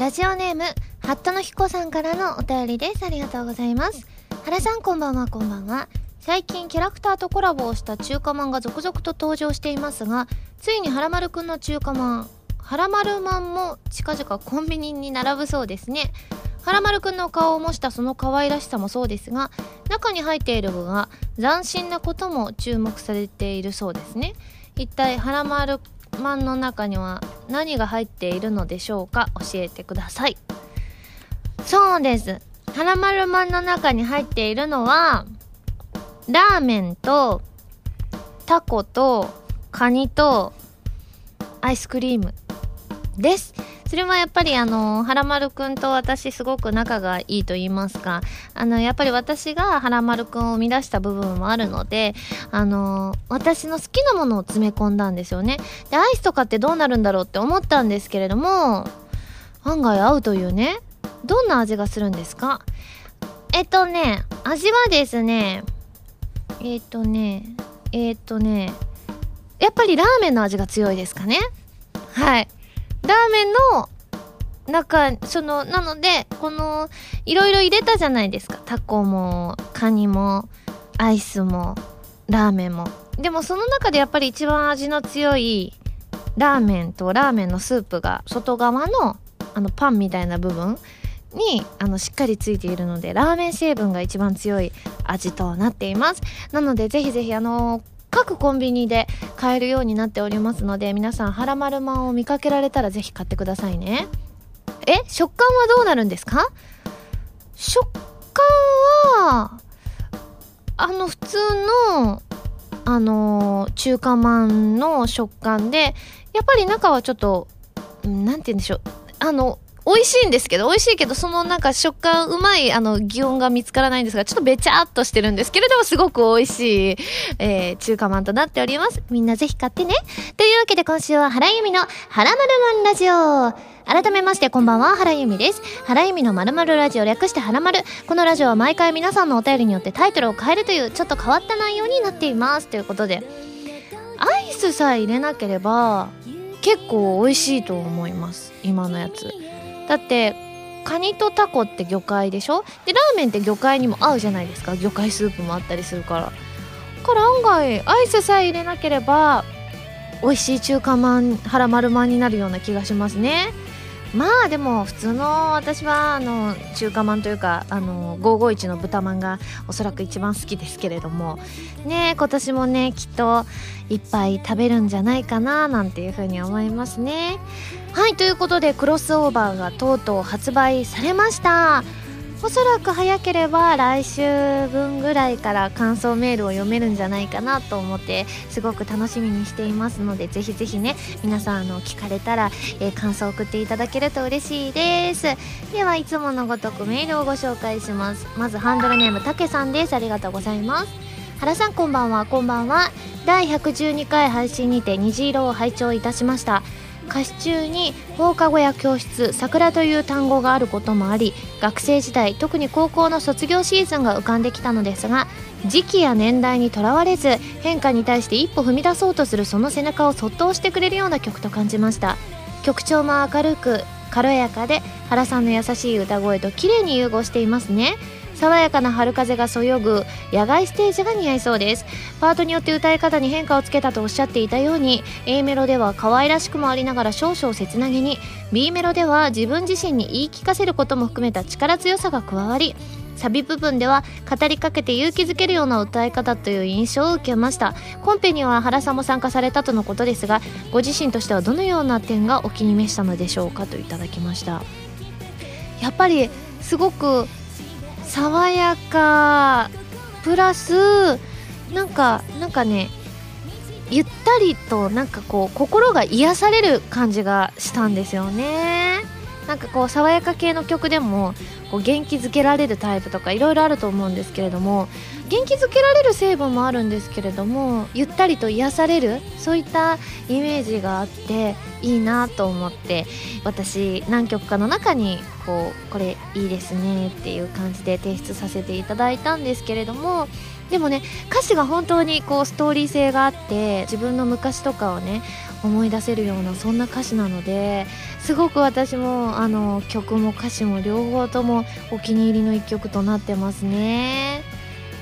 ラジオネーム、ハットの彦さんからのお便りです。ありがとうございます。原さんこんばんは、こんばんは。最近キャラクターとコラボをした中華まんが続々と登場していますが、ついにはらまるくんの中華まん、はらまるまんも近々コンビニに並ぶそうですね。はらまるくんの顔を模したその可愛らしさもそうですが、中に入っている具が斬新なことも注目されているそうですね。一体はらまるマンの中には何が入っているのでしょうか？教えてください。そうです。はらまるまんの中に入っているのは、ラーメンと、タコと、カニと、アイスクリームです。それはやっぱりあの、はらまるくんと私すごく仲がいいと言いますか、あの、やっぱり私がはらまるくんを生み出した部分もあるので、あの、私の好きなものを詰め込んだんですよね。で、アイスとかってどうなるんだろうって思ったんですけれども、案外合うというね。どんな味がするんですか？えっとね、味はですね、えっとね、えっとね、やっぱりラーメンの味が強いですかねはい。ラーメンの中、その、なので、この、いろいろ入れたじゃないですか。タコも、カニも、アイスも、ラーメンも。でもその中でやっぱり一番味の強いラーメンとラーメンのスープが外側のあのパンみたいな部分にあのしっかりついているのでラーメン成分が一番強い味となっていますなのでぜひぜひあの各コンビニで買えるようになっておりますので皆さんはらまるまんを見かけられたらぜひ買ってくださいね。え食感はどうなるんですか？食感はあの普通のあの中華まんの食感でやっぱり中はちょっと何て言うんでしょう。あの美味しいんですけど、美味しいけど、そのなんか食感うまい、あの、擬音が見つからないんですが、ちょっとべちゃっとしてるんですけれども、すごく美味しい、えー、中華まんとなっております。みんなぜひ買ってね。というわけで今週は原由美の原丸まんラジオ。改めましてこんばんは、原由美です。原由美のまるまるラジオ略して原丸。このラジオは毎回皆さんのお便りによってタイトルを変えるというちょっと変わった内容になっています。ということで、アイスさえ入れなければ結構美味しいと思います。今のやつ。だってカニとタコって魚介でしょ？でラーメンって魚介にも合うじゃないですか。魚介スープもあったりするから。から案外アイスさえ入れなければ美味しい中華まん腹丸まんになるような気がしますね。まあでも普通の私はあの中華まんというかあの551の豚まんがおそらく一番好きですけれども。ね今年もねきっといっぱい食べるんじゃないかななんていうふうに思いますね。はいということでクロスオーバーがとうとう発売されました。おそらく早ければ来週分ぐらいから感想メールを読めるんじゃないかなと思ってすごく楽しみにしていますのでぜひぜひね皆さんあの聞かれたら、えー、感想を送っていただけると嬉しいです。ではいつものごとくメールをご紹介します。まずハンドルネームたけさんです。ありがとうございます。原さんこんばんは。こんばんは。第112回配信にて虹色を拝聴いたしました。歌詞中に放課後や教室桜という単語があることもあり学生時代特に高校の卒業シーズンが浮かんできたのですが時期や年代にとらわれず変化に対して一歩踏み出そうとするその背中をそっと押してくれるような曲と感じました。曲調も明るく軽やかで原さんの優しい歌声と綺麗に融合していますね。爽やかな春風がそよぐ野外ステージが似合いそうです。パートによって歌い方に変化をつけたとおっしゃっていたように A メロでは可愛らしくもありながら少々切なげに B メロでは自分自身に言い聞かせることも含めた力強さが加わりサビ部分では語りかけて勇気づけるような歌い方という印象を受けました。コンペには原さんも参加されたとのことですがご自身としてはどのような点がお気に召したのでしょうかといただきました。やっぱりすごく爽やかプラスなんかなんかねゆったりとなんかこう心が癒される感じがしたんですよね。なんかこう爽やか系の曲でもこう元気づけられるタイプとかいろいろあると思うんですけれども元気づけられる成分もあるんですけれどもゆったりと癒されるそういったイメージがあっていいなと思って私何曲かの中にこうこれいいですねっていう感じで提出させていただいたんですけれどもでもね歌詞が本当にこうストーリー性があって自分の昔とかをね思い出せるようなそんな歌詞なのですごく私もあの曲も歌詞も両方ともお気に入りの一曲となってますね。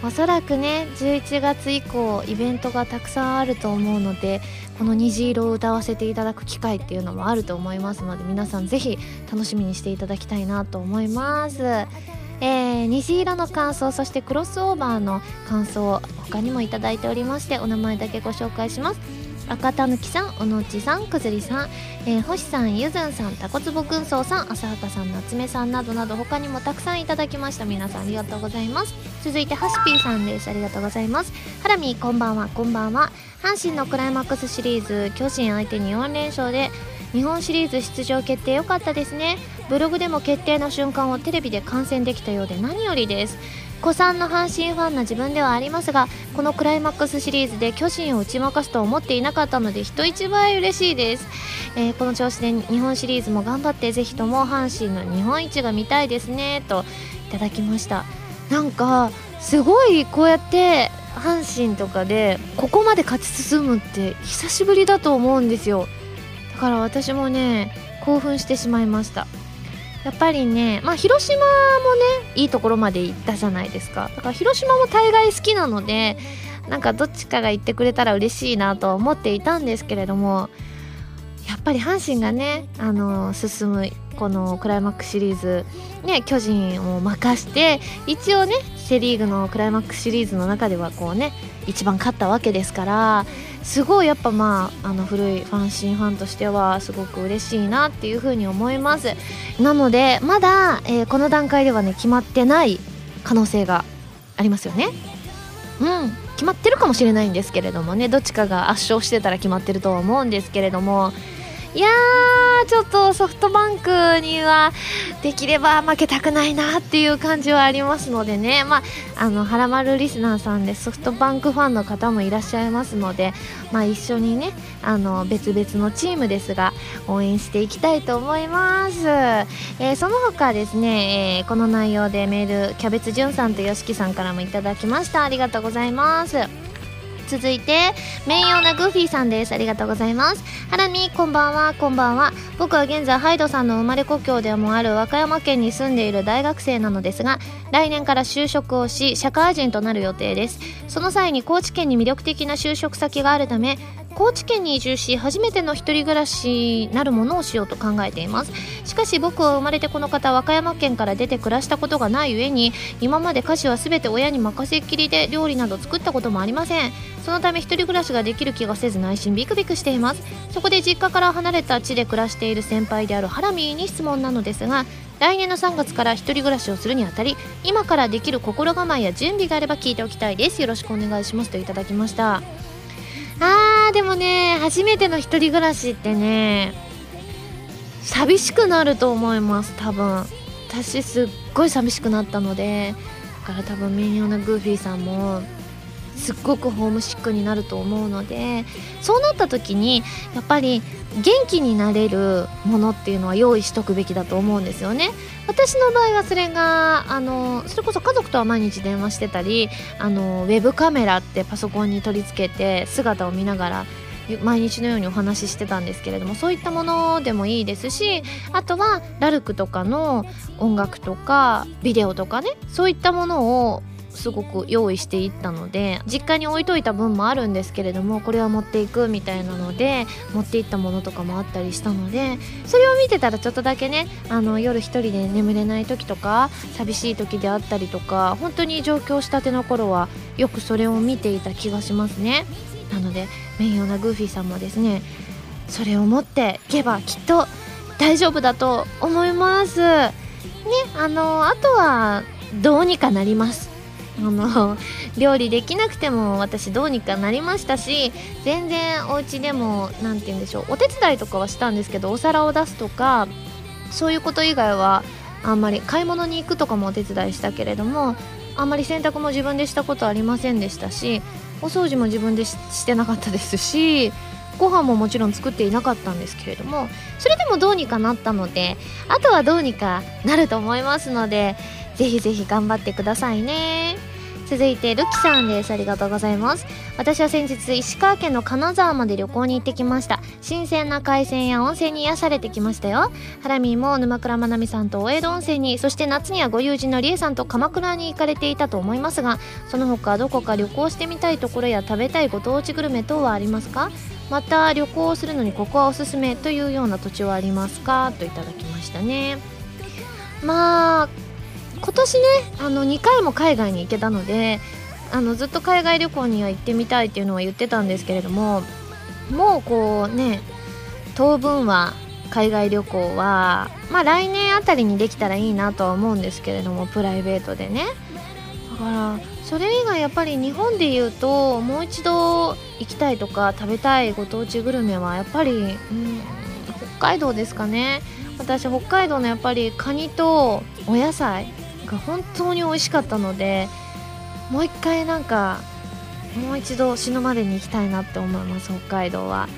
おそらくね11月以降イベントがたくさんあると思うのでこの虹色を歌わせていただく機会っていうのもあると思いますので皆さんぜひ楽しみにしていただきたいなと思います。えー、虹色の感想そしてクロスオーバーの感想他にもいただいておりましてお名前だけご紹介します。赤たぬきさんおのちさんくずりさん、えー、星さんゆずんさんたこつぼ軍曹さん浅はかさん夏目さんなどなど他にもたくさんいただきました。皆さんありがとうございます。続いてハシピーさんです。ありがとうございます。ハラミこんばんは。こんばんは。阪神のクライマックスシリーズ巨人相手に4連勝で日本シリーズ出場決定良かったですね。ブログでも決定の瞬間をテレビで観戦できたようで何よりです。子さんの阪神ファンな自分ではありますがこのクライマックスシリーズで巨人を打ち負かすと思っていなかったので人一倍嬉しいです、えー、この調子で日本シリーズも頑張ってぜひとも阪神の日本一が見たいですねといただきました。なんかすごいこうやって阪神とかでここまで勝ち進むって久しぶりだと思うんですよ。だから私もね興奮してしまいました。やっぱりね、まあ、広島もねいいところまで行ったじゃないですか。だから広島も大概好きなのでなんかどっちかが行ってくれたら嬉しいなと思っていたんですけれどもやっぱり阪神がねあの進むこのクライマックスシリーズ、ね、巨人を任して一応ねセ・リーグのクライマックスシリーズの中ではこうね一番勝ったわけですからすごいやっぱまああの古いファンシーファンとしてはすごく嬉しいなっていうふうに思います。なのでまだ、えー、この段階ではね決まってない可能性がありますよね。うん決まってるかもしれないんですけれどもねどっちかが圧勝してたら決まってるとは思うんですけれどもいやーちょっとソフトバンクにはできれば負けたくないなっていう感じはありますのでね。まああのはらまるリスナーさんでソフトバンクファンの方もいらっしゃいますのでまあ一緒にねあの別々のチームですが応援していきたいと思います、えー、その他ですね、えー、この内容でメールキャベツじゅんさんとよしきさんからもいただきました。ありがとうございます。続いて名誉なグーフィーさんです。ありがとうございます。ハラミこんばんは。こんばんは。僕は現在ハイドさんの生まれ故郷でもある和歌山県に住んでいる大学生なのですが来年から就職をし社会人となる予定です。その際に高知県に魅力的な就職先があるため高知県に移住し初めての一人暮らしなるものをしようと考えています。しかし僕は生まれてこの方和歌山県から出て暮らしたことがない上に今まで家事は全て親に任せっきりで料理など作ったこともありません。そのため一人暮らしができる気がせず内心ビクビクしています。そこで実家から離れた地で暮らしている先輩であるハラミーに質問なのですが来年の3月から一人暮らしをするにあたり今からできる心構えや準備があれば聞いておきたいです。よろしくお願いしますといただきました。あーでもね初めての一人暮らしってね寂しくなると思います多分。私すっごい寂しくなったのでだから多分ミニオンのグーフィーさんもすっごくホームシックになると思うのでそうなった時にやっぱり元気になれるものっていうのは用意しとくべきだと思うんですよね。私の場合はそれがあのそれこそ家族とは毎日電話してたりあのウェブカメラってパソコンに取り付けて姿を見ながら毎日のようにお話ししてたんですけれどもそういったものでもいいですしあとはラルクとかの音楽とかビデオとかねそういったものをすごく用意していったので実家に置いといた分もあるんですけれどもこれは持っていくみたいなので持っていったものとかもあったりしたのでそれを見てたらちょっとだけねあの夜一人で眠れない時とか寂しい時であったりとか本当に上京したての頃はよくそれを見ていた気がしますね。なので名誉なグーフィーさんもですねそれを持っていけばきっと大丈夫だと思います。ねあのあとはどうにかなります。あの料理できなくても私どうにかなりましたし全然お家でも何て言うんでしょうお手伝いとかはしたんですけどお皿を出すとかそういうこと以外はあんまり買い物に行くとかもお手伝いしたけれどもあんまり洗濯も自分でしたことありませんでしたしお掃除も自分でしてなかったですしご飯ももちろん作っていなかったんですけれどもそれでもどうにかなったのであとはどうにかなると思いますのでぜひぜひ頑張ってくださいね。続いてルキさんです。ありがとうございます。私は先日石川県の金沢まで旅行に行ってきました。新鮮な海鮮や温泉に癒されてきましたよ。ハラミーも沼倉まなみさんと大江戸温泉にそして夏にはご友人のりえさんと鎌倉に行かれていたと思いますがその他どこか旅行してみたいところや食べたいご当地グルメ等はありますか？また旅行をするのにここはおすすめというような土地はありますか？といただきましたね。まあ今年ねあの2回も海外に行けたのであのずっと海外旅行には行ってみたいっていうのは言ってたんですけれどももうこうね当分は海外旅行はまあ来年あたりにできたらいいなとは思うんですけれどもプライベートでね。だからそれ以外やっぱり日本で言うともう一度行きたいとか食べたいご当地グルメはやっぱり、うん、北海道ですかね。私北海道のやっぱりカニとお野菜が本当に美味しかったのでもう一回なんかもう一度死ぬまでに行きたいなって思います北海道は。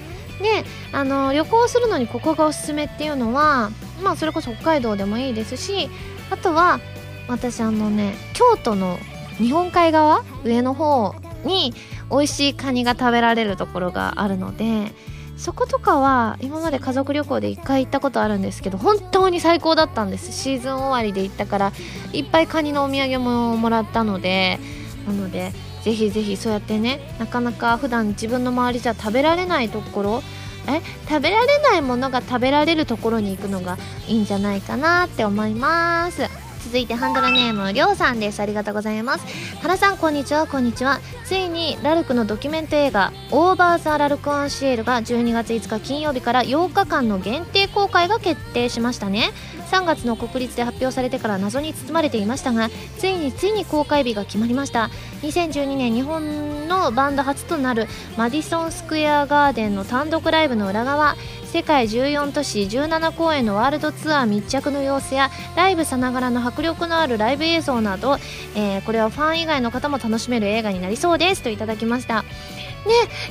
であの旅行するのにここがおすすめっていうのはまあそれこそ北海道でもいいですしあとは私あのね京都の日本海側上の方に美味しいカニが食べられるところがあるのでそことかは今まで家族旅行で1回行ったことあるんですけど本当に最高だったんです。シーズン終わりで行ったからいっぱいカニのお土産ももらったのでなのでぜひぜひそうやってねなかなか普段自分の周りじゃ食べられないところえ食べられないものが食べられるところに行くのがいいんじゃないかなって思います。続いてハンドルネームりょうさんです。ありがとうございます。原さんこんにちはこんにちは。ついにラルクのドキュメント映画オーバーザラルクアンシエルが12月5日金曜日から8日間の限定公開が決定しましたね。3月の国立で発表されてから謎に包まれていましたがついについに公開日が決まりました。2012年日本のバンド初となるマディソンスクエアガーデンの単独ライブの裏側世界14都市17公演のワールドツアー密着の様子やライブさながらの迫力のあるライブ映像など、えー、これはファン以外の方も楽しめる映画になりそうですといただきました。ね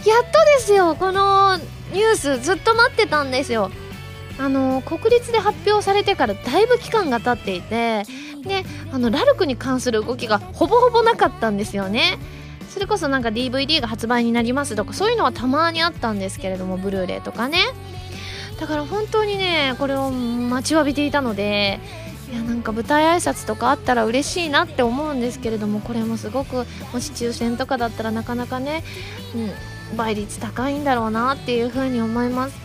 やっとですよ。このニュースずっと待ってたんですよ。あの国立で発表されてからだいぶ期間が経っていてであのラルクに関する動きがほぼほぼなかったんですよね。それこそなんか DVD が発売になりますとかそういうのはたまにあったんですけれどもブルーレイとかね。だから本当にねこれを待ちわびていたのでいやなんか舞台挨拶とかあったら嬉しいなって思うんですけれどもこれもすごくもし抽選とかだったらなかなかね、うん、倍率高いんだろうなっていうふうに思います。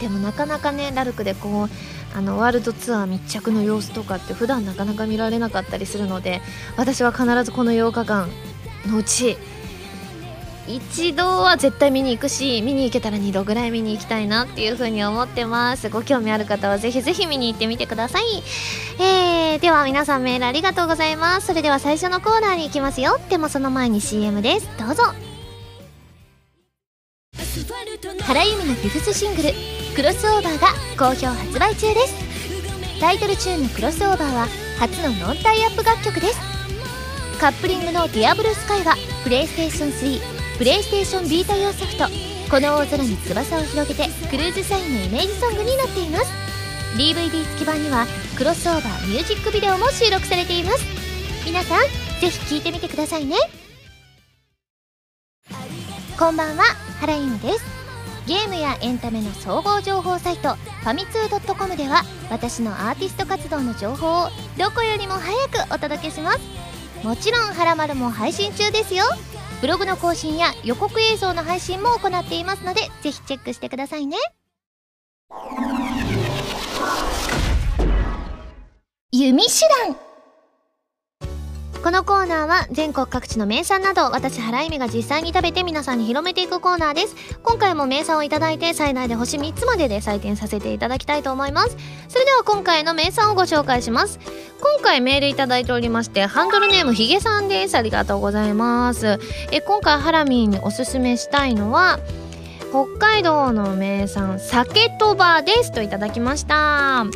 でもなかなかねラルクでこうあのワールドツアー密着の様子とかって普段なかなか見られなかったりするので私は必ずこの8日間のうち一度は絶対見に行くし見に行けたら2度ぐらい見に行きたいなっていう風に思ってます。ご興味ある方はぜひぜひ見に行ってみてください。えー、では皆さんメールありがとうございます。それでは最初のコーナーに行きますよ。でもその前に CM です。どうぞ。原由美のフィフスシングル「クロスオーバー」が好評発売中です。タイトルチューンの「クロスオーバー」は初のノンタイアップ楽曲です。カップリングの「ディアブルスカイはプレイステーション3プレイステーションビータ用ソフト「この大空に翼を広げて」クルーズサインのイメージソングになっています。DVD 付き版にはクロスオーバーミュージックビデオも収録されています。皆さんぜひ聴いてみてくださいね。こんばんは原由美です。ゲームやエンタメの総合情報サイトファミツー .com では私のアーティスト活動の情報をどこよりも早くお届けします。もちろん「はらまる」も配信中ですよ。ブログの更新や予告映像の配信も行っていますのでぜひチェックしてくださいね。弓手段。このコーナーは全国各地の名産など私原由美が実際に食べて皆さんに広めていくコーナーです。今回も名産をいただいて最大で星3つまでで採点させていただきたいと思います。それでは今回の名産をご紹介します。今回メールいただいておりましてハンドルネームひげさんです。ありがとうございます。え今回ハラミーにおすすめしたいのは北海道の名産酒とばですといただきました。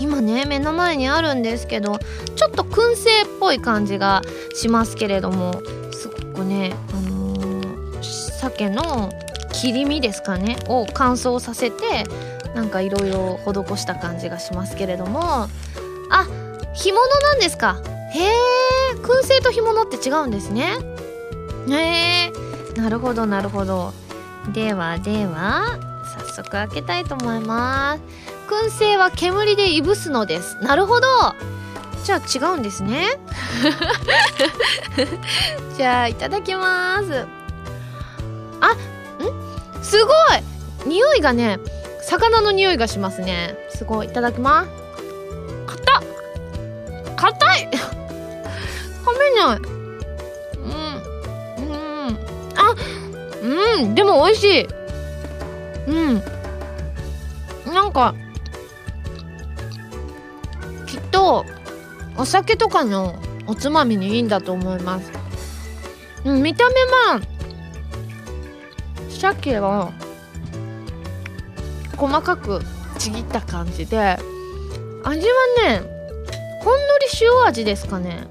今ね目の前にあるんですけどちょっと燻製っぽい感じがしますけれどもすごくねあのー、鮭の切り身ですかねを乾燥させてなんかいろいろ施した感じがしますけれどもあ干物なんですか？へえ燻製と干物って違うんですね。へえなるほどなるほど。ではでは早速開けたいと思います。燻製は煙でいぶすのです。なるほど。じゃあ違うんですね。じゃあいただきます。あん？すごい。匂いがね魚の匂いがしますね。すごいいただきます。硬っ。硬い。噛めない。うん。うん。あうん。でも美味しい。うん。なんかとお酒とかのおつまみにいいんだと思います。うん見た目は鮭を細かくちぎった感じで味はねほんのり塩味ですかね。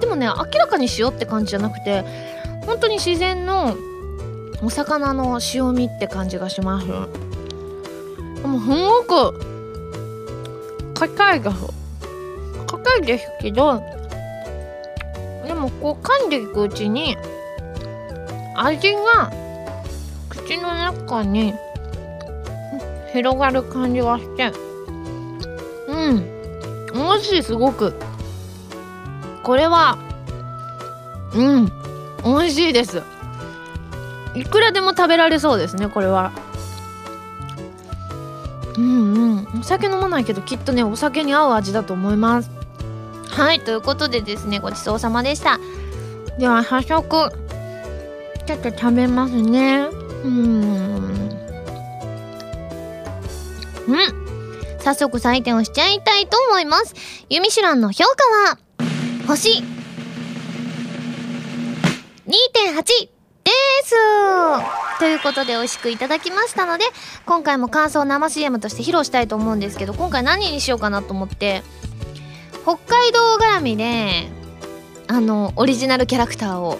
でもね明らかに塩って感じじゃなくて本当に自然のお魚の塩味って感じがします。でもすごく硬いです硬いですけどでもこう噛んでいくうちに味が口の中に広がる感じがしてうん美味しいすごくこれはうん美味しいです。いくらでも食べられそうですねこれは。うんうん。お酒飲まないけどきっとねお酒に合う味だと思います。はいということでですねごちそうさまでした。では早速ちょっと食べますね。うん。うん。早速採点をしちゃいたいと思います。ユミシュランの評価は星2.8です。ということで美味しくいただきましたので今回も感想生 CM として披露したいと思うんですけど今回何にしようかなと思って北海道絡みであのオリジナルキャラクターを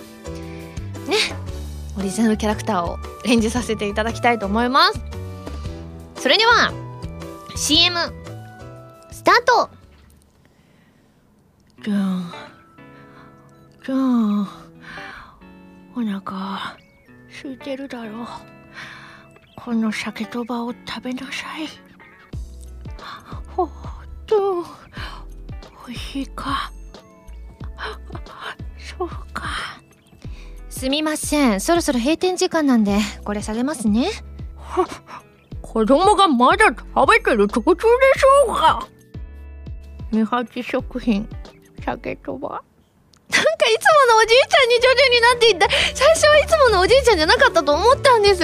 ねオリジナルキャラクターを演じさせていただきたいと思います。それでは CM スタート。じゃあじゃあお腹空いてるだろ。うこの鮭とばを食べなさい。ほっと。美味しいか？そうか。すみません。そろそろ閉店時間なんでこれ下げますね。子供がまだ食べてる途中でしょうか？二八食品鮭とば。なんかいつものおじいちゃんに徐々になっていった。最初はいつものおじいちゃんじゃなかったと思ったんです。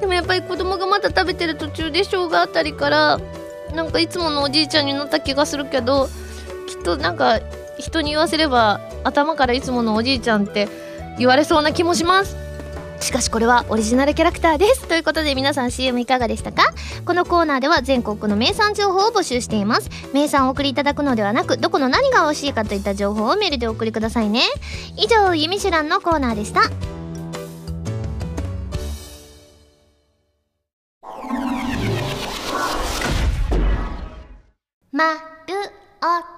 でもやっぱり子供がまだ食べてる途中でしょうがあたりからなんかいつものおじいちゃんになった気がするけどとなんか人に言わせれば頭からいつものおじいちゃんって言われそうな気もします。しかしこれはオリジナルキャラクターです。ということで皆さん CM いかがでしたか？このコーナーでは全国の名産情報を募集しています。名産をお送りいただくのではなくどこの何が美味しいかといった情報をメールでお送りくださいね。以上「ゆみしゅらん」のコーナーでした。まるお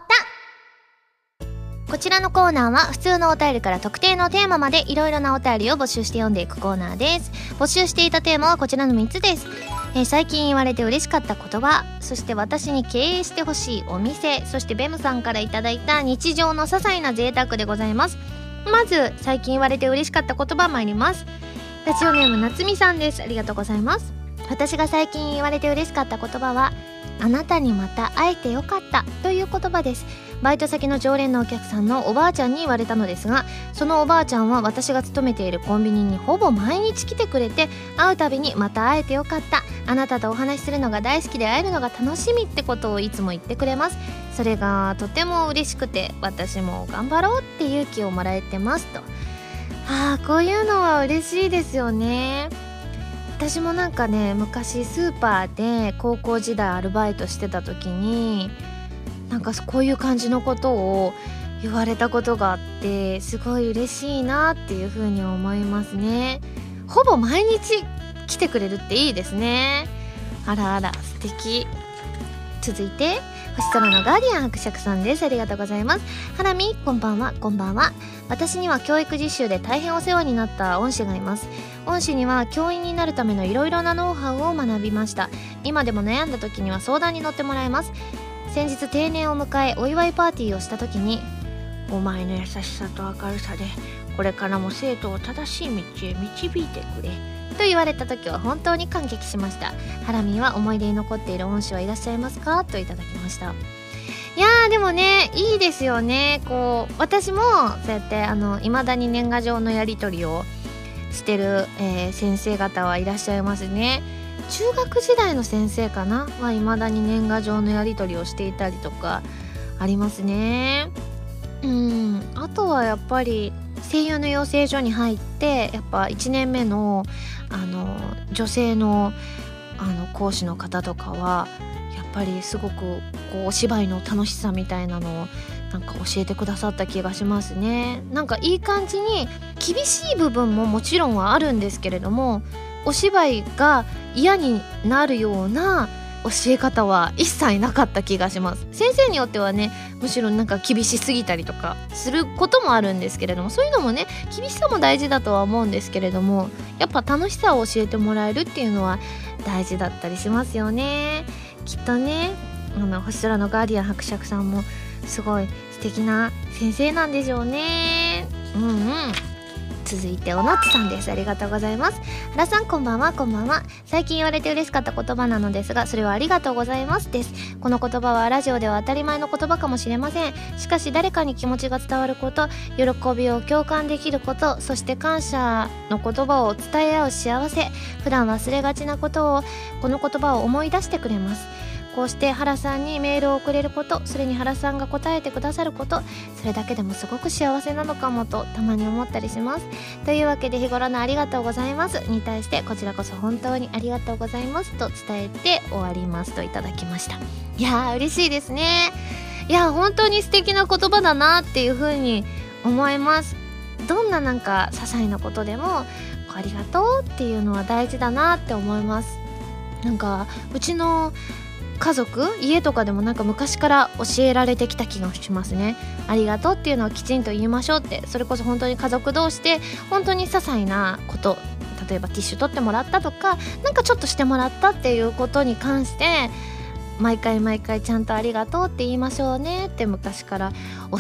こちらのコーナーは普通のお便りから特定のテーマまでいろいろなお便りを募集して読んでいくコーナーです。募集していたテーマはこちらの3つです、えー、最近言われて嬉しかった言葉そして私に経営してほしいお店そしてベムさんからいただいた日常の些細な贅沢でございます。まず最近言われて嬉しかった言葉参ります。ラジオネームなつみさんです。ありがとうございます。私が最近言われて嬉しかった言葉はあなたにまた会えてよかったという言葉です。バイト先の常連のお客さんのおばあちゃんに言われたのですがそのおばあちゃんは私が勤めているコンビニにほぼ毎日来てくれて会うたびにまた会えてよかった。あなたとお話しするのが大好きで会えるのが楽しみってことをいつも言ってくれます。それがとても嬉しくて私も頑張ろうって勇気をもらえてますと。ああこういうのは嬉しいですよね。私もなんかね昔スーパーで高校時代アルバイトしてた時になんかこういう感じのことを言われたことがあってすごい嬉しいなっていう風に思いますね。ほぼ毎日来てくれるっていいですね。あらあら素敵。続いて星空のガーディアン伯爵さんです。ありがとうございます。ハラミこんばんは。こんばんは。私には教育実習で大変お世話になった恩師がいます。恩師には教員になるためのいろいろなノウハウを学びました。今でも悩んだ時には相談に乗ってもらえます。先日定年を迎えお祝いパーティーをした時にお前の優しさと明るさでこれからも生徒を正しい道へ導いてくれと言われた時は本当に感激しました。ハラミーは思い出に残っている恩師はいらっしゃいますか？といただきました。いやーでもねいいですよね。こう私もそうやってあの未だに年賀状のやり取りをしてる、えー、先生方はいらっしゃいますね。中学時代の先生かな？は未だに年賀状のやり取りをしていたりとかありますね。うん。あとはやっぱり声優の養成所に入ってやっぱ1年目のあの女性のあの講師の方とかはやっぱりすごくこうお芝居の楽しさみたいなのをなんか教えてくださった気がしますね。なんかいい感じに厳しい部分ももちろんはあるんですけれどもお芝居が嫌になるような教え方は一切なかった気がします。先生によってはねむしろなんか厳しすぎたりとかすることもあるんですけれどもそういうのもね厳しさも大事だとは思うんですけれどもやっぱ楽しさを教えてもらえるっていうのは大事だったりしますよね。きっとねあの星空のガーディアン伯爵さんもすごい素敵な先生なんでしょうね。うんうん。続いておなつさんです。ありがとうございます。原さんこんばんは。こんばんは。最近言われて嬉しかった言葉なのですがそれはありがとうございますです。この言葉はラジオでは当たり前の言葉かもしれません。しかし誰かに気持ちが伝わること喜びを共感できることそして感謝の言葉を伝え合う幸せ。普段忘れがちなことをこの言葉を思い出してくれます。こうして原さんにメールを送れることそれに原さんが答えてくださることそれだけでもすごく幸せなのかもとたまに思ったりします。というわけで日頃のありがとうございます。に対してこちらこそ本当にありがとうございます。と伝えて終わりますといただきました。いやー嬉しいですね。いや本当に素敵な言葉だなっていう風に思います。どんななんか些細なことでもありがとうっていうのは大事だなって思います。なんかうちの家族家とかでもなんか昔から教えられてきた気がしますね。ありがとうっていうのをきちんと言いましょうって。それこそ本当に家族同士で本当に些細なこと例えばティッシュ取ってもらったとかなんかちょっとしてもらったっていうことに関して毎回毎回ちゃんとありがとうって言いましょうねって昔から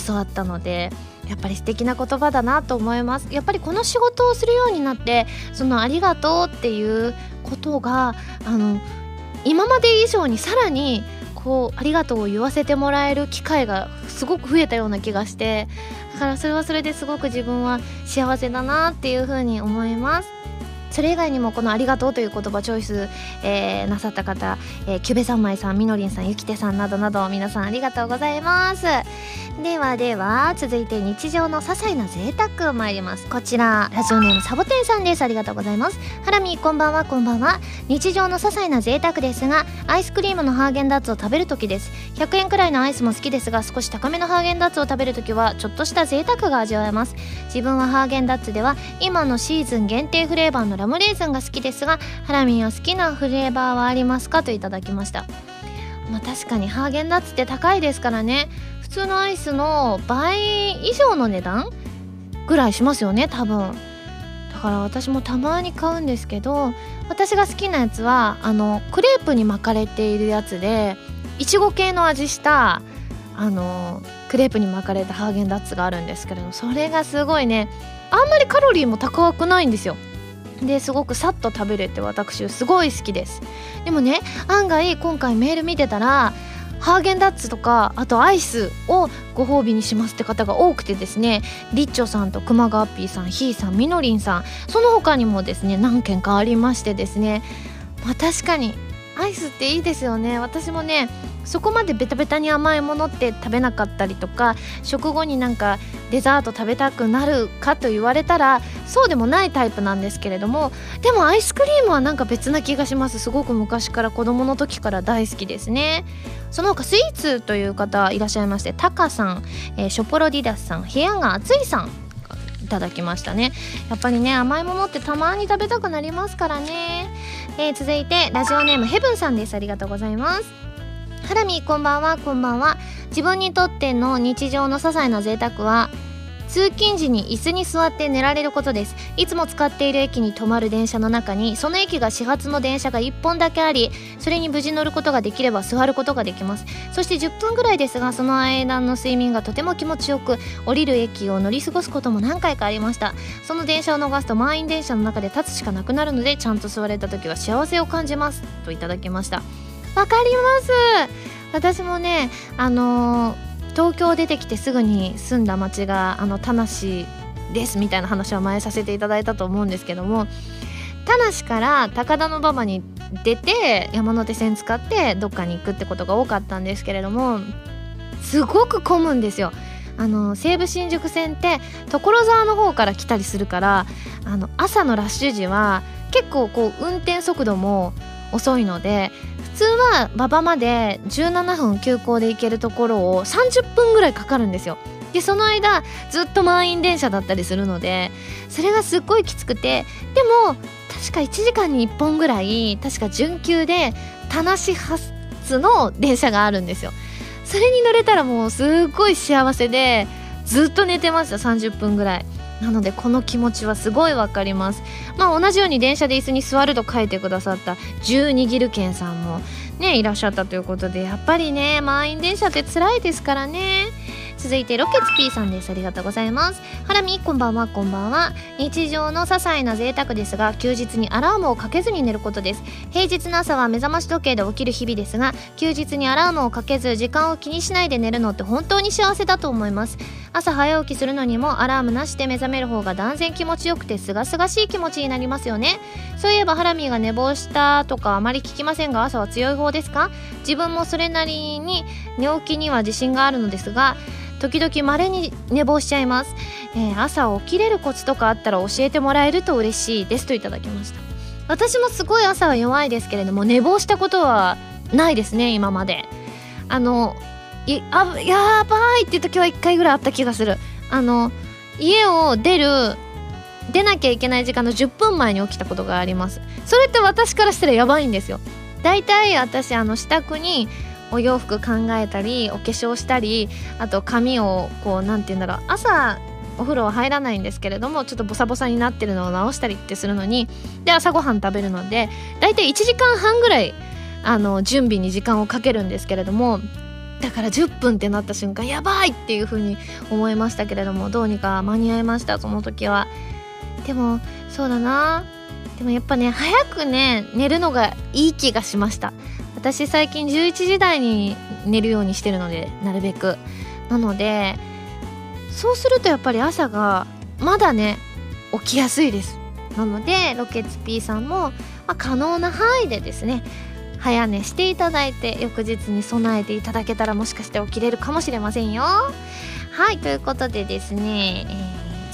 教わったのでやっぱり素敵な言葉だなと思います。やっぱりこの仕事をするようになってそのありがとうっていうことがあの今まで以上にさらにこうありがとうを言わせてもらえる機会がすごく増えたような気がしてだからそれはそれですごく自分は幸せだなっていうふうに思います。それ以外にもこの「ありがとう」という言葉チョイス、えー、なさった方、えー、キュベ三昧さんみのりんさんゆきてさんなどなど皆さんありがとうございます。ではでは続いて日常の些細な贅沢参ります。こちらラジオネームサボテンさんです。ありがとうございます。ハラミこんばんはこんばんは。日常の些細な贅沢ですがアイスクリームのハーゲンダッツを食べる時です。100円くらいのアイスも好きですが少し高めのハーゲンダッツを食べる時はちょっとした贅沢が味わえます。自分はハーゲンダッツでは今のシーズン限定フレーバーのラムレーズンが好きですがハラミンは好きなフレーバーはありますかといただきました。まあ確かにハーゲンダッツって高いですからね。普通のアイスの倍以上の値段ぐらいしますよね多分。だから私もたまに買うんですけど私が好きなやつはあのクレープに巻かれているやつでいちご系の味したあのクレープに巻かれたハーゲンダッツがあるんですけれどもそれがすごいねあんまりカロリーも高くないんですよ。ですごくさっと食べれて私すごい好きです。でもね案外今回メール見てたらハーゲンダッツとかあとアイスをご褒美にしますって方が多くてですねリッチョさんと熊川ピーさんひーさんみのりんさんその他にもですね何件かありましてですね。まあ確かにアイスっていいですよね。私もねそこまでベタベタに甘いものって食べなかったりとか食後になんかデザート食べたくなるかと言われたらそうでもないタイプなんですけれどもでもアイスクリームはなんか別な気がします。すごく昔から子供の時から大好きですね。その他スイーツという方いらっしゃいましてタカさん、えー、ショポロディダスさん部屋が暑いさんいただきましたね。やっぱりね甘いものってたまに食べたくなりますからね、えー、続いてラジオネームヘブンさんです。ありがとうございます。ハラミこんばんは。こんばんは。自分にとっての日常の些細な贅沢は通勤時に椅子に座って寝られることです。いつも使っている駅に止まる電車の中にその駅が始発の電車が1本だけありそれに無事乗ることができれば座ることができます。そして10分ぐらいですがその間の睡眠がとても気持ちよく降りる駅を乗り過ごすことも何回かありました。その電車を逃すと満員電車の中で立つしかなくなるのでちゃんと座れた時は幸せを感じます。といただきました。わかります私もねあの東京出てきてすぐに住んだ町があの田無ですみたいな話は前させていただいたと思うんですけども田無から高田馬場に出て山手線使ってどっかに行くってことが多かったんですけれどもすごく混むんですよ。あの西武新宿線って所沢の方から来たりするからあの朝のラッシュ時は結構こう運転速度も遅いので普通は馬場まで17分急行で行けるところを30分ぐらいかかるんですよ。でその間ずっと満員電車だったりするのでそれがすっごいきつくてでも確か1時間に1本ぐらい確か準急で田無発の電車があるんですよ。それに乗れたらもうすっごい幸せでずっと寝てました30分ぐらい。なのでこの気持ちはすごいわかります。まあ同じように電車で椅子に座ると書いてくださった十握る券さんもねいらっしゃったということでやっぱりね満員電車って辛いですからね。続いてロケツ P さんです。ありがとうございます。ハラミこんばんはこんばんは。日常の些細な贅沢ですが休日にアラームをかけずに寝ることです。平日の朝は目覚まし時計で起きる日々ですが休日にアラームをかけず時間を気にしないで寝るのって本当に幸せだと思います。朝早起きするのにもアラームなしで目覚める方が断然気持ちよくてすがすがしい気持ちになりますよね。そういえばハラミーが寝坊したとかあまり聞きませんが朝は強い方ですか？自分もそれなりに寝起きには自信があるのですが時々稀に寝坊しちゃいます、えー、朝起きれるコツとかあったら教えてもらえると嬉しいですといただきました。私もすごい朝は弱いですけれども寝坊したことはないですね今まで。あのいあやばいっていう時は1回ぐらいあった気がする。あの家を出る出なきゃいけない時間の10分前に起きたことがあります。それって私からしたらやばいんですよ。だいたい私あの支度にお洋服考えたりお化粧したりあと髪をこう何て言うんだろう朝お風呂は入らないんですけれどもちょっとボサボサになってるのを直したりってするのにで朝ごはん食べるのでだいたい1時間半ぐらいあの準備に時間をかけるんですけれどもだから10分ってなった瞬間やばいっていう風に思いましたけれどもどうにか間に合いましたその時は。でもそうだな。でもやっぱね早くね寝るのがいい気がしました。私最近11時台に寝るようにしてるのでなるべく。なのでそうするとやっぱり朝がまだね起きやすいです。なのでロケッツ P さんも、まあ、可能な範囲でですね早寝していただいて翌日に備えていただけたらもしかして起きれるかもしれませんよ。はいということでですね、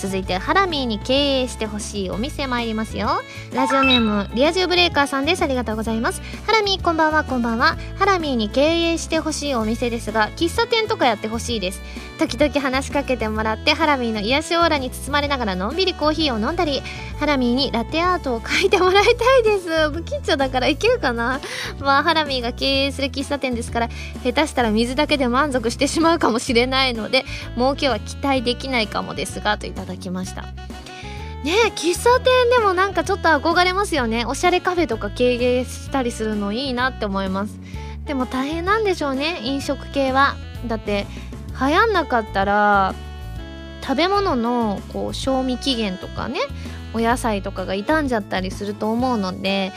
続いてハラミーに経営してほしいお店参りますよ。ラジオネームリア充ブレーカーさんです。ありがとうございます。ハラミーこんばんは。こんばんは。ハラミーに経営してほしいお店ですが喫茶店とかやってほしいです。時々話しかけてもらってハラミーの癒しオーラに包まれながらのんびりコーヒーを飲んだりハラミーにラテアートを描いてもらいたいです。不吉祥だからいけるかな？まあハラミーが経営する喫茶店ですから下手したら水だけで満足してしまうかもしれないので儲けは期待できないかもですがといただきました。ね喫茶店でもなんかちょっと憧れますよね。おしゃれカフェとか経営したりするのいいなって思います。でも大変なんでしょうね飲食系は。だって流行んなかったら食べ物のこう賞味期限とかねお野菜とかが傷んじゃったりすると思うので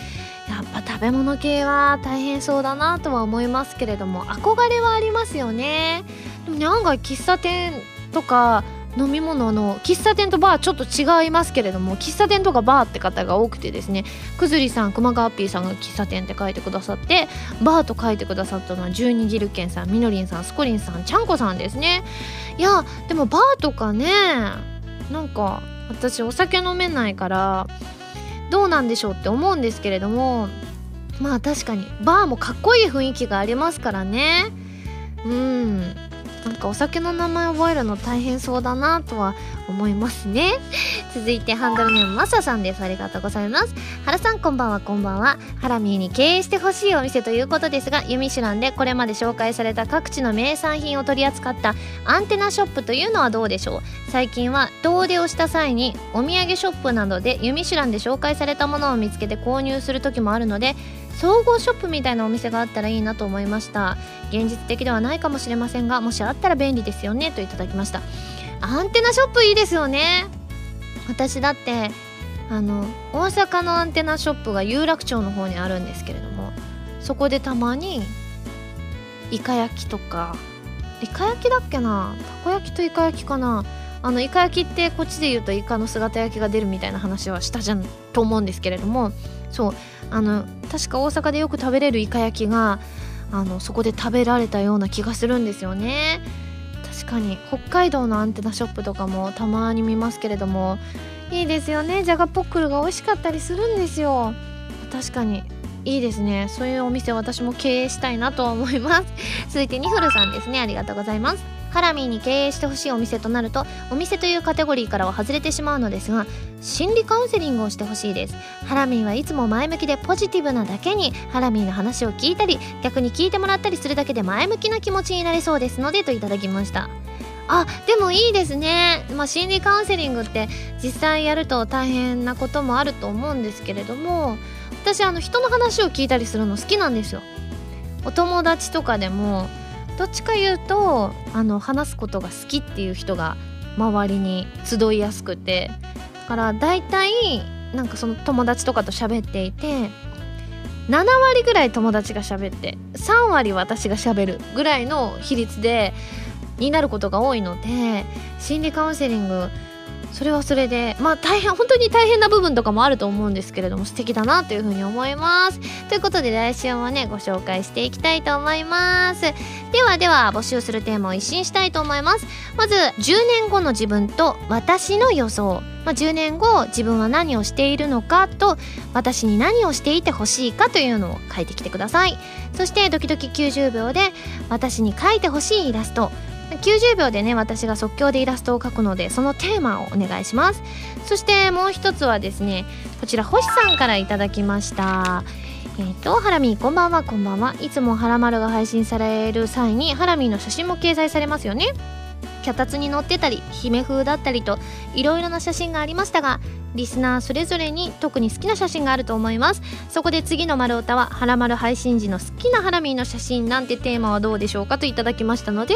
やっぱ食べ物系は大変そうだなとは思いますけれども憧れはありますよね。でもね案外喫茶店とか飲み物の喫茶店とバーちょっと違いますけれども喫茶店とかバーって方が多くてですねくずりさん熊川ッピーさんが喫茶店って書いてくださってバーと書いてくださったのは十二ギルケンさんみのりんさんスコリンさんちゃんこさんですね。いやでもバーとかねなんか私お酒飲めないからどうなんでしょうって思うんですけれどもまあ確かにバーもかっこいい雰囲気がありますからね。うん。なんかお酒の名前覚えるの大変そうだなとは思いますね。続いてハンドルネームマサさんです。ありがとうございます。原さんこんばんはこんばんは。ハラミーに経営してほしいお店ということですがユミシュランでこれまで紹介された各地の名産品を取り扱ったアンテナショップというのはどうでしょう？最近は遠出をした際にお土産ショップなどでユミシュランで紹介されたものを見つけて購入する時もあるので総合ショップみたいなお店があったらいいなと思いました。現実的ではないかもしれませんがもしあったら便利ですよねといただきました。アンテナショップいいですよね。私だってあの大阪のアンテナショップが有楽町の方にあるんですけれどもそこでたまにイカ焼きとか。イカ焼きだっけな？たこ焼きとイカ焼きかな？あのイカ焼きってこっちで言うとイカの姿焼きが出るみたいな話はしたじゃんと思うんですけれどもそうあの確か大阪でよく食べれるイカ焼きがあのそこで食べられたような気がするんですよね。確かに北海道のアンテナショップとかもたまに見ますけれどもいいですよね。じゃがポックルが美味しかったりするんですよ。確かにいいですね。そういうお店私も経営したいなと思います。続いてニフルさんですね。ありがとうございます。ハラミーに経営してほしいお店となるとお店というカテゴリーからは外れてしまうのですが心理カウンセリングをしてほしいです。ハラミーはいつも前向きでポジティブなだけにハラミーの話を聞いたり逆に聞いてもらったりするだけで前向きな気持ちになれそうですのでといただきました。あでもいいですね、まあ、心理カウンセリングって実際やると大変なこともあると思うんですけれども私あの人の話を聞いたりするの好きなんですよ。お友達とかでもどっちか言うとあの話すことが好きっていう人が周りに集いやすくてだから大体なんかその友達とかと喋っていて7割ぐらい友達が喋って3割私が喋るぐらいの比率でになることが多いので心理カウンセリングそれはそれでまあ大変本当に大変な部分とかもあると思うんですけれども素敵だなというふうに思います。ということで来週もねご紹介していきたいと思います。ではでは募集するテーマを一新したいと思います。まず10年後の自分と私の予想。まあ、10年後自分は何をしているのかと私に何をしていてほしいかというのを書いてきてください。そしてドキドキ90秒で私に書いてほしいイラスト。90秒でね私が即興でイラストを描くのでそのテーマをお願いします。そしてもう一つはですねこちら星さんからいただきました。えっ、ー、とハラミーこんばんは。こんばんは。いつもハラマルが配信される際にハラミーの写真も掲載されますよね。脚立に乗ってたり姫風だったりといろいろな写真がありましたがリスナーそれぞれに特に好きな写真があると思います。そこで次の丸太はハラマル配信時の好きなハラミーの写真なんてテーマはどうでしょうかといただきましたので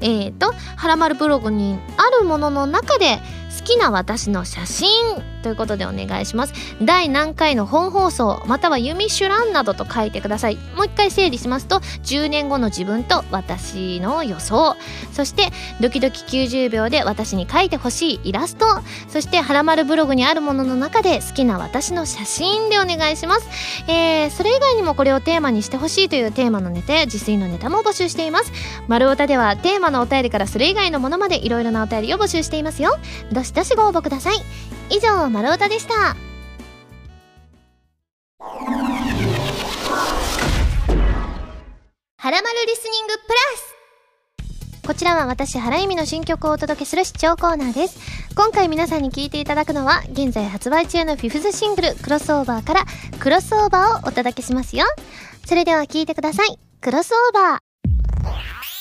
えっ、ー、とハラマルブログにあるものの中で好きな私の写真ということでお願いします。第何回の本放送またはユミシュランなどと書いてください。もう一回整理しますと10年後の自分と私の予想。そしてドキドキ90秒で私に書いてほしいイラスト。そしてハラマルブログにあるものの中で好きな私の写真でお願いします、えー、それ以外にもこれをテーマにしてほしいというテーマのネタや自炊のネタも募集しています。丸太ではテーマのお便りからそれ以外のものまでいろいろなお便りを募集していますよ。どしどしご応募ください。以上丸太でしたはらまるリスニングプラスこちらは私、原由美の新曲をお届けする視聴コーナーです。今回皆さんに聴いていただくのは、現在発売中のフィフスシングル、クロスオーバーから、クロスオーバーをお届けしますよ。それでは聴いてください。クロスオーバー。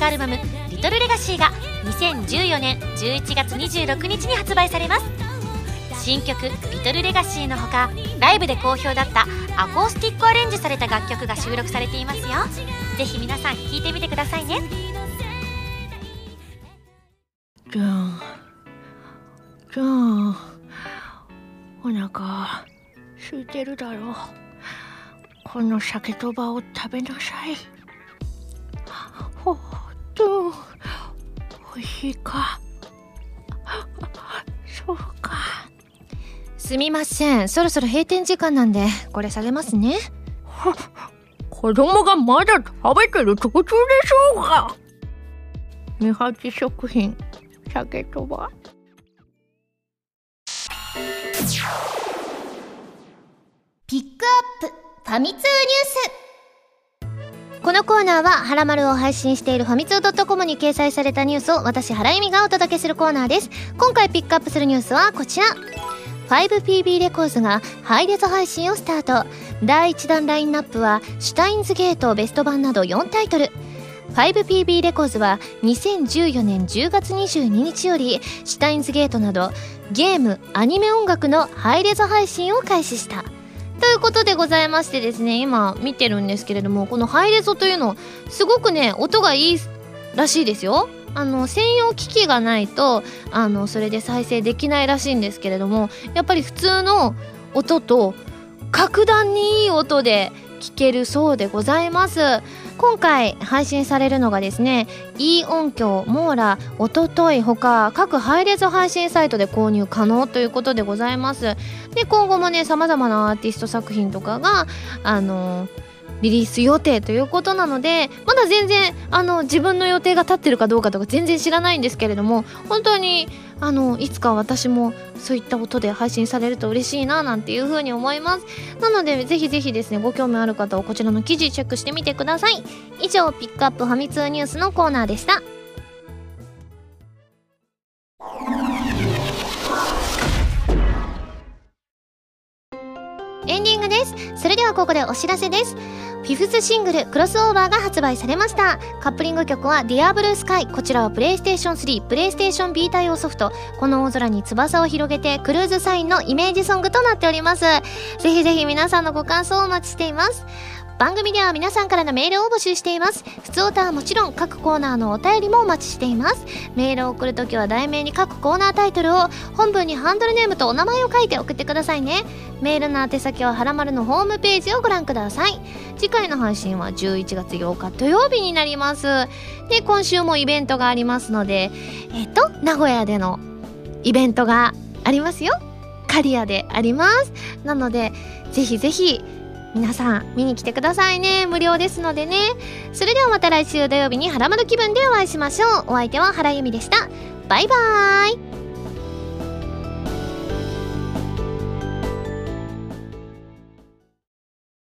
ックアルバム「リトルレガシーが2014年11月26日に発売されます。新曲「リトルレガシーのほかライブで好評だったアコースティックアレンジされた楽曲が収録されていますよ。ぜひ皆さん聴いてみてくださいね。じゃあじゃあお腹空いてるだろう。この鮭とばを食べなさい。ほっと美味しいか？そうか。すみません。そろそろ閉店時間なんでこれ下げますね。子供がまだ食べてる途中でしょうか？二八食品鮭とばピックアップファミ通ニュースこのコーナーは「はらまる」を配信しているファミツー .com に掲載されたニュースを私原由美がお届けするコーナーです。今回ピックアップするニュースはこちら。5PB レコーズがハイレゾ配信をスタート。第1弾ラインナップはシュタインズゲートベスト版など4タイトル。5PB レコーズは2014年10月22日よりシュタインズゲートなどゲームアニメ音楽のハイレゾ配信を開始した。ということでございましてですね今見てるんですけれどもこのハイレゾというのすごくね音がいいらしいですよ。あの専用機器がないとあのそれで再生できないらしいんですけれどもやっぱり普通の音と格段にいい音で聞けるそうでございます。今回配信されるのがですね E 音響モーラおとといほか各配列配信サイトで購入可能ということでございます。で今後もねさまざまなアーティスト作品とかがあのリリース予定ということなのでまだ全然あの自分の予定が立ってるかどうかとか全然知らないんですけれども本当にあのいつか私もそういった音で配信されると嬉しいななんていうふうに思います。なのでぜひぜひですねご興味ある方はこちらの記事チェックしてみてください。以上ピックアップファミ通ニュースのコーナーでした。エンディングです。それではここでお知らせです。フィフスシングルクロスオーバーが発売されました。カップリング曲は Dear Blue Sky こちらはプレイステーション3プレイステーション B 対応ソフト。この大空に翼を広げてクルーズサインのイメージソングとなっております。ぜひぜひ皆さんのご感想をお待ちしています。番組では皆さんからのメールを募集しています。普通歌はもちろん各コーナーのお便りもお待ちしています。メールを送るときは題名に各コーナータイトルを本文にハンドルネームとお名前を書いて送ってくださいね。メールの宛先ははらまるのホームページをご覧ください。次回の配信は11月8日土曜日になります。で今週もイベントがありますのでえっと名古屋でのイベントがありますよ。カリアであります。なのでぜひぜひ皆さん見に来てくださいね。無料ですのでね。それではまた来週土曜日にハラマル気分でお会いしましょう。お相手は原由美でした。バイバーイ。